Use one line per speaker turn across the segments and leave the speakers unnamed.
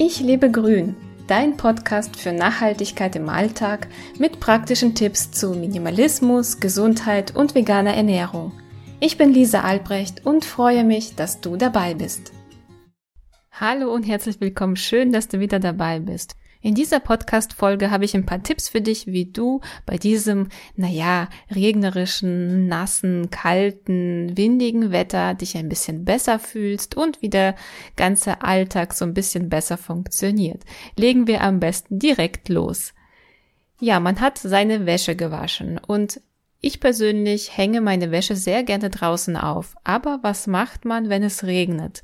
Ich lebe grün, dein Podcast für Nachhaltigkeit im Alltag mit praktischen Tipps zu Minimalismus, Gesundheit und veganer Ernährung. Ich bin Lisa Albrecht und freue mich, dass du dabei bist. Hallo und herzlich willkommen. Schön, dass du wieder dabei bist. In dieser Podcast-Folge habe ich ein paar Tipps für dich, wie du bei diesem, naja, regnerischen, nassen, kalten, windigen Wetter dich ein bisschen besser fühlst und wie der ganze Alltag so ein bisschen besser funktioniert. Legen wir am besten direkt los. Ja, man hat seine Wäsche gewaschen und ich persönlich hänge meine Wäsche sehr gerne draußen auf. Aber was macht man, wenn es regnet?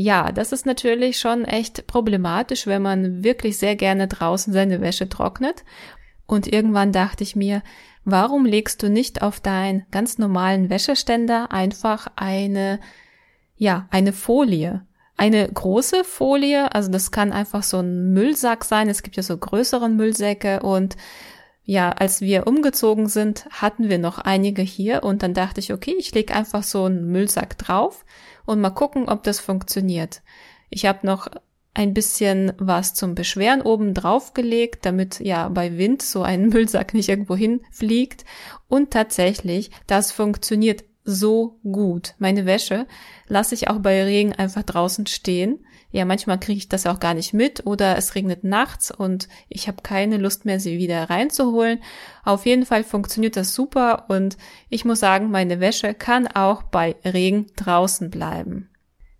Ja, das ist natürlich schon echt problematisch, wenn man wirklich sehr gerne draußen seine Wäsche trocknet. Und irgendwann dachte ich mir, warum legst du nicht auf deinen ganz normalen Wäscheständer einfach eine, ja, eine Folie? Eine große Folie, also das kann einfach so ein Müllsack sein. Es gibt ja so größeren Müllsäcke und ja, als wir umgezogen sind, hatten wir noch einige hier und dann dachte ich, okay, ich lege einfach so einen Müllsack drauf und mal gucken, ob das funktioniert. Ich habe noch ein bisschen was zum Beschweren oben drauf gelegt, damit ja bei Wind so ein Müllsack nicht irgendwo hinfliegt. Und tatsächlich, das funktioniert so gut. Meine Wäsche lasse ich auch bei Regen einfach draußen stehen. Ja, manchmal kriege ich das auch gar nicht mit oder es regnet nachts und ich habe keine Lust mehr, sie wieder reinzuholen. Auf jeden Fall funktioniert das super und ich muss sagen, meine Wäsche kann auch bei Regen draußen bleiben.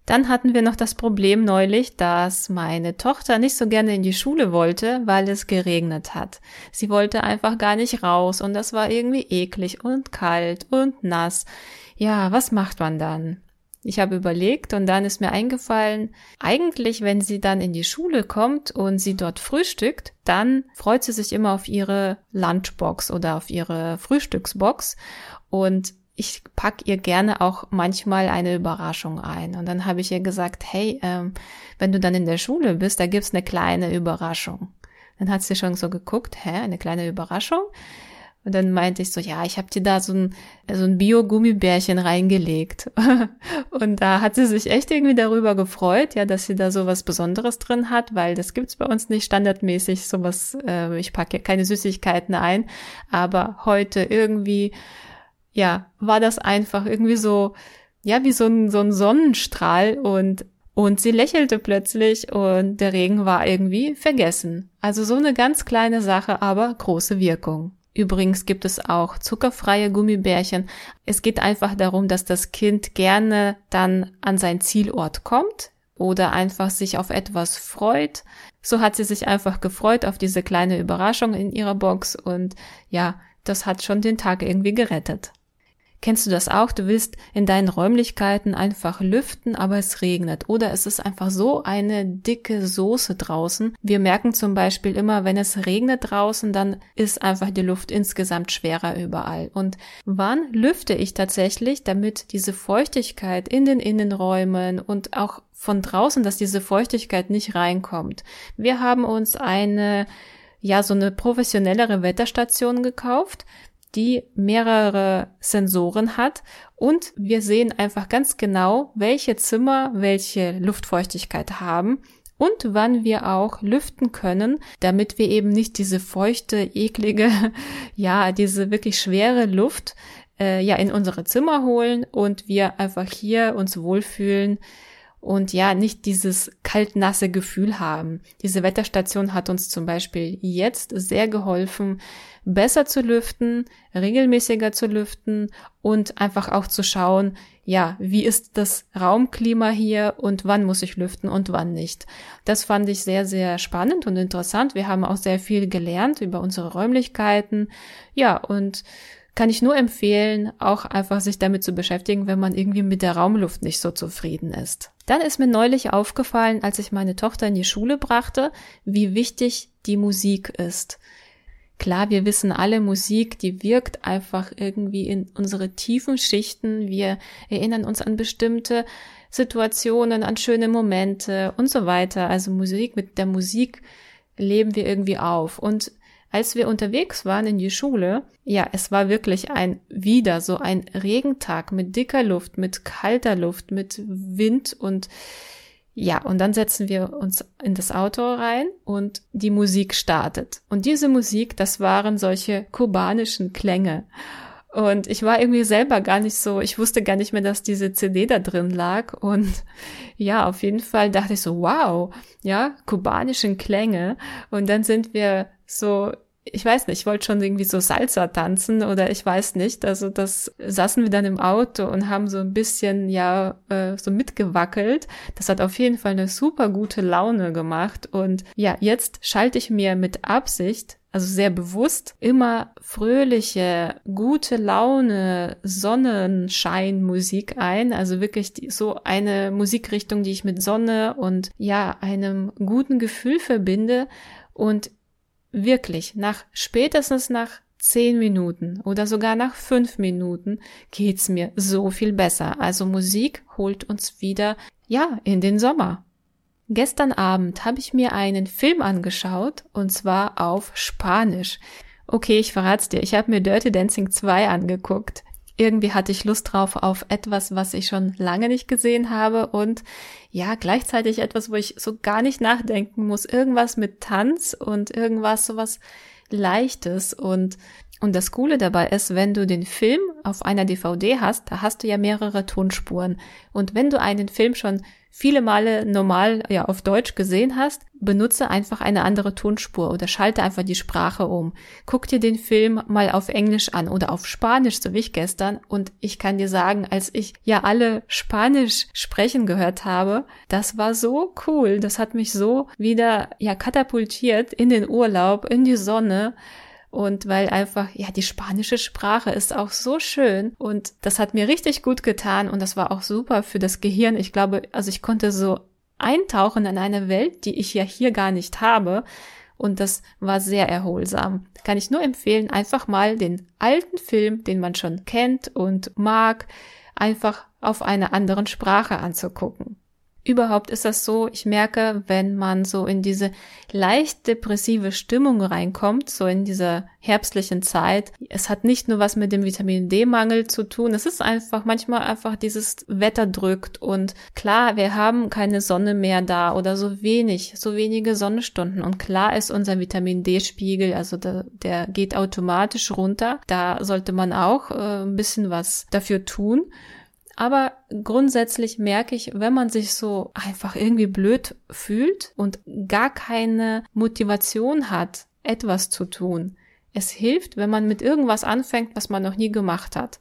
Dann hatten wir noch das Problem neulich, dass meine Tochter nicht so gerne in die Schule wollte, weil es geregnet hat. Sie wollte einfach gar nicht raus und das war irgendwie eklig und kalt und nass. Ja, was macht man dann? Ich habe überlegt und dann ist mir eingefallen, eigentlich, wenn sie dann in die Schule kommt und sie dort frühstückt, dann freut sie sich immer auf ihre Lunchbox oder auf ihre Frühstücksbox und ich pack ihr gerne auch manchmal eine Überraschung ein. Und dann habe ich ihr gesagt, hey, ähm, wenn du dann in der Schule bist, da gibt's eine kleine Überraschung. Dann hat sie schon so geguckt, hä, eine kleine Überraschung? Und dann meinte ich so, ja, ich habe dir da so ein, so ein Bio-Gummibärchen reingelegt. und da hat sie sich echt irgendwie darüber gefreut, ja, dass sie da so was Besonderes drin hat, weil das gibt's bei uns nicht standardmäßig, sowas, äh, ich packe ja keine Süßigkeiten ein, aber heute irgendwie, ja, war das einfach irgendwie so, ja, wie so ein, so ein Sonnenstrahl und und sie lächelte plötzlich und der Regen war irgendwie vergessen. Also so eine ganz kleine Sache, aber große Wirkung. Übrigens gibt es auch zuckerfreie Gummibärchen. Es geht einfach darum, dass das Kind gerne dann an sein Zielort kommt oder einfach sich auf etwas freut. So hat sie sich einfach gefreut auf diese kleine Überraschung in ihrer Box und ja, das hat schon den Tag irgendwie gerettet. Kennst du das auch? Du willst in deinen Räumlichkeiten einfach lüften, aber es regnet. Oder es ist einfach so eine dicke Soße draußen. Wir merken zum Beispiel immer, wenn es regnet draußen, dann ist einfach die Luft insgesamt schwerer überall. Und wann lüfte ich tatsächlich, damit diese Feuchtigkeit in den Innenräumen und auch von draußen, dass diese Feuchtigkeit nicht reinkommt? Wir haben uns eine ja, so eine professionellere Wetterstation gekauft die mehrere Sensoren hat. Und wir sehen einfach ganz genau, welche Zimmer welche Luftfeuchtigkeit haben und wann wir auch lüften können, damit wir eben nicht diese feuchte, eklige, ja, diese wirklich schwere Luft äh, ja in unsere Zimmer holen und wir einfach hier uns wohlfühlen und ja, nicht dieses kalt-nasse Gefühl haben. Diese Wetterstation hat uns zum Beispiel jetzt sehr geholfen, besser zu lüften, regelmäßiger zu lüften und einfach auch zu schauen, ja, wie ist das Raumklima hier und wann muss ich lüften und wann nicht. Das fand ich sehr, sehr spannend und interessant. Wir haben auch sehr viel gelernt über unsere Räumlichkeiten. Ja, und kann ich nur empfehlen, auch einfach sich damit zu beschäftigen, wenn man irgendwie mit der Raumluft nicht so zufrieden ist. Dann ist mir neulich aufgefallen, als ich meine Tochter in die Schule brachte, wie wichtig die Musik ist. Klar, wir wissen alle, Musik, die wirkt einfach irgendwie in unsere tiefen Schichten. Wir erinnern uns an bestimmte Situationen, an schöne Momente und so weiter. Also Musik, mit der Musik leben wir irgendwie auf. Und als wir unterwegs waren in die Schule, ja, es war wirklich ein wieder so ein Regentag mit dicker Luft, mit kalter Luft, mit Wind und Ja, und dann setzen wir uns in das Auto rein und die Musik startet. Und diese Musik, das waren solche kubanischen Klänge. Und ich war irgendwie selber gar nicht so, ich wusste gar nicht mehr, dass diese CD da drin lag. Und ja, auf jeden Fall dachte ich so, wow, ja, kubanischen Klänge. Und dann sind wir so ich weiß nicht, ich wollte schon irgendwie so Salsa tanzen oder ich weiß nicht. Also das saßen wir dann im Auto und haben so ein bisschen ja äh, so mitgewackelt. Das hat auf jeden Fall eine super gute Laune gemacht. Und ja, jetzt schalte ich mir mit Absicht also sehr bewusst, immer fröhliche, gute Laune, Sonnenscheinmusik ein. Also wirklich die, so eine Musikrichtung, die ich mit Sonne und ja, einem guten Gefühl verbinde. Und wirklich, nach spätestens nach zehn Minuten oder sogar nach fünf Minuten geht's mir so viel besser. Also Musik holt uns wieder, ja, in den Sommer. Gestern Abend habe ich mir einen Film angeschaut und zwar auf Spanisch. Okay, ich verrat's dir. Ich habe mir Dirty Dancing 2 angeguckt. Irgendwie hatte ich Lust drauf auf etwas, was ich schon lange nicht gesehen habe und ja, gleichzeitig etwas, wo ich so gar nicht nachdenken muss. Irgendwas mit Tanz und irgendwas sowas Leichtes und und das Coole dabei ist, wenn du den Film auf einer DVD hast, da hast du ja mehrere Tonspuren. Und wenn du einen Film schon viele Male normal ja auf Deutsch gesehen hast, benutze einfach eine andere Tonspur oder schalte einfach die Sprache um. Guck dir den Film mal auf Englisch an oder auf Spanisch, so wie ich gestern. Und ich kann dir sagen, als ich ja alle Spanisch sprechen gehört habe, das war so cool. Das hat mich so wieder ja katapultiert in den Urlaub, in die Sonne. Und weil einfach, ja, die spanische Sprache ist auch so schön und das hat mir richtig gut getan und das war auch super für das Gehirn. Ich glaube, also ich konnte so eintauchen in eine Welt, die ich ja hier gar nicht habe. Und das war sehr erholsam. Kann ich nur empfehlen, einfach mal den alten Film, den man schon kennt und mag, einfach auf einer anderen Sprache anzugucken. Überhaupt ist das so, ich merke, wenn man so in diese leicht depressive Stimmung reinkommt, so in dieser herbstlichen Zeit, es hat nicht nur was mit dem Vitamin D-Mangel zu tun, es ist einfach manchmal einfach dieses Wetter drückt und klar, wir haben keine Sonne mehr da oder so wenig, so wenige Sonnenstunden und klar ist unser Vitamin D-Spiegel, also der, der geht automatisch runter, da sollte man auch äh, ein bisschen was dafür tun. Aber grundsätzlich merke ich, wenn man sich so einfach irgendwie blöd fühlt und gar keine Motivation hat, etwas zu tun, es hilft, wenn man mit irgendwas anfängt, was man noch nie gemacht hat.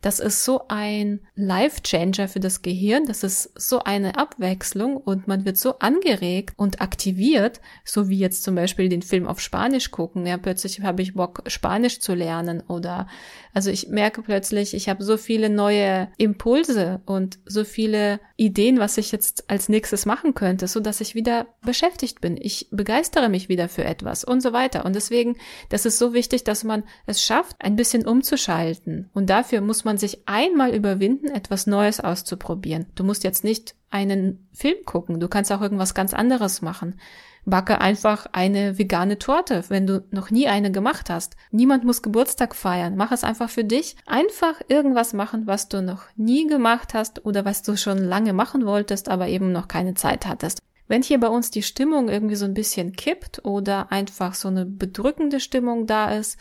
Das ist so ein Life-Changer für das Gehirn. Das ist so eine Abwechslung und man wird so angeregt und aktiviert, so wie jetzt zum Beispiel den Film auf Spanisch gucken. Ja, plötzlich habe ich Bock, Spanisch zu lernen oder also ich merke plötzlich, ich habe so viele neue Impulse und so viele Ideen, was ich jetzt als nächstes machen könnte, so dass ich wieder beschäftigt bin. Ich begeistere mich wieder für etwas und so weiter. Und deswegen, das ist so wichtig, dass man es schafft, ein bisschen umzuschalten. Und dafür muss man sich einmal überwinden, etwas Neues auszuprobieren. Du musst jetzt nicht einen Film gucken. Du kannst auch irgendwas ganz anderes machen. Backe einfach eine vegane Torte, wenn du noch nie eine gemacht hast. Niemand muss Geburtstag feiern. Mach es einfach für dich. Einfach irgendwas machen, was du noch nie gemacht hast oder was du schon lange machen wolltest, aber eben noch keine Zeit hattest. Wenn hier bei uns die Stimmung irgendwie so ein bisschen kippt oder einfach so eine bedrückende Stimmung da ist,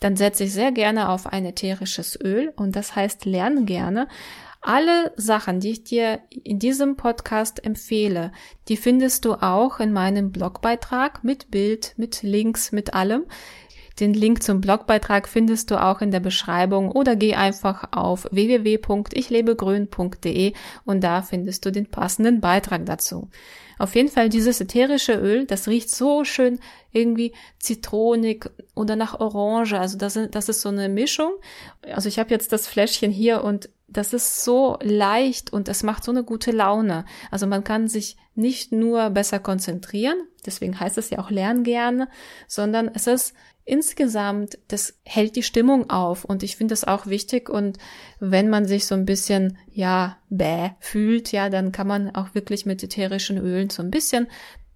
dann setze ich sehr gerne auf ein ätherisches Öl und das heißt lernen gerne. Alle Sachen, die ich dir in diesem Podcast empfehle, die findest du auch in meinem Blogbeitrag mit Bild, mit Links, mit allem. Den Link zum Blogbeitrag findest du auch in der Beschreibung oder geh einfach auf www.ichlebegrün.de und da findest du den passenden Beitrag dazu. Auf jeden Fall dieses ätherische Öl, das riecht so schön irgendwie zitronig oder nach Orange. Also das, das ist so eine Mischung. Also ich habe jetzt das Fläschchen hier und das ist so leicht und es macht so eine gute Laune. Also man kann sich nicht nur besser konzentrieren, deswegen heißt es ja auch lernen gerne, sondern es ist insgesamt, das hält die Stimmung auf und ich finde es auch wichtig und wenn man sich so ein bisschen, ja, bäh fühlt, ja, dann kann man auch wirklich mit ätherischen Ölen so ein bisschen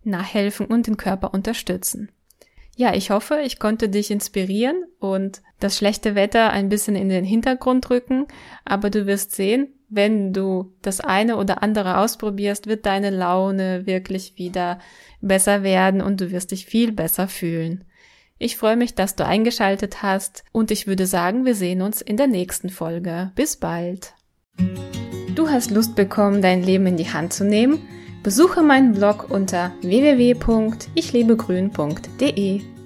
nachhelfen und den Körper unterstützen. Ja, ich hoffe, ich konnte dich inspirieren und das schlechte Wetter ein bisschen in den Hintergrund rücken, aber du wirst sehen, wenn du das eine oder andere ausprobierst, wird deine Laune wirklich wieder besser werden und du wirst dich viel besser fühlen. Ich freue mich, dass du eingeschaltet hast und ich würde sagen, wir sehen uns in der nächsten Folge. Bis bald. Du hast Lust bekommen, dein Leben in die Hand zu nehmen? Besuche meinen Blog unter www.ichlebegrün.de.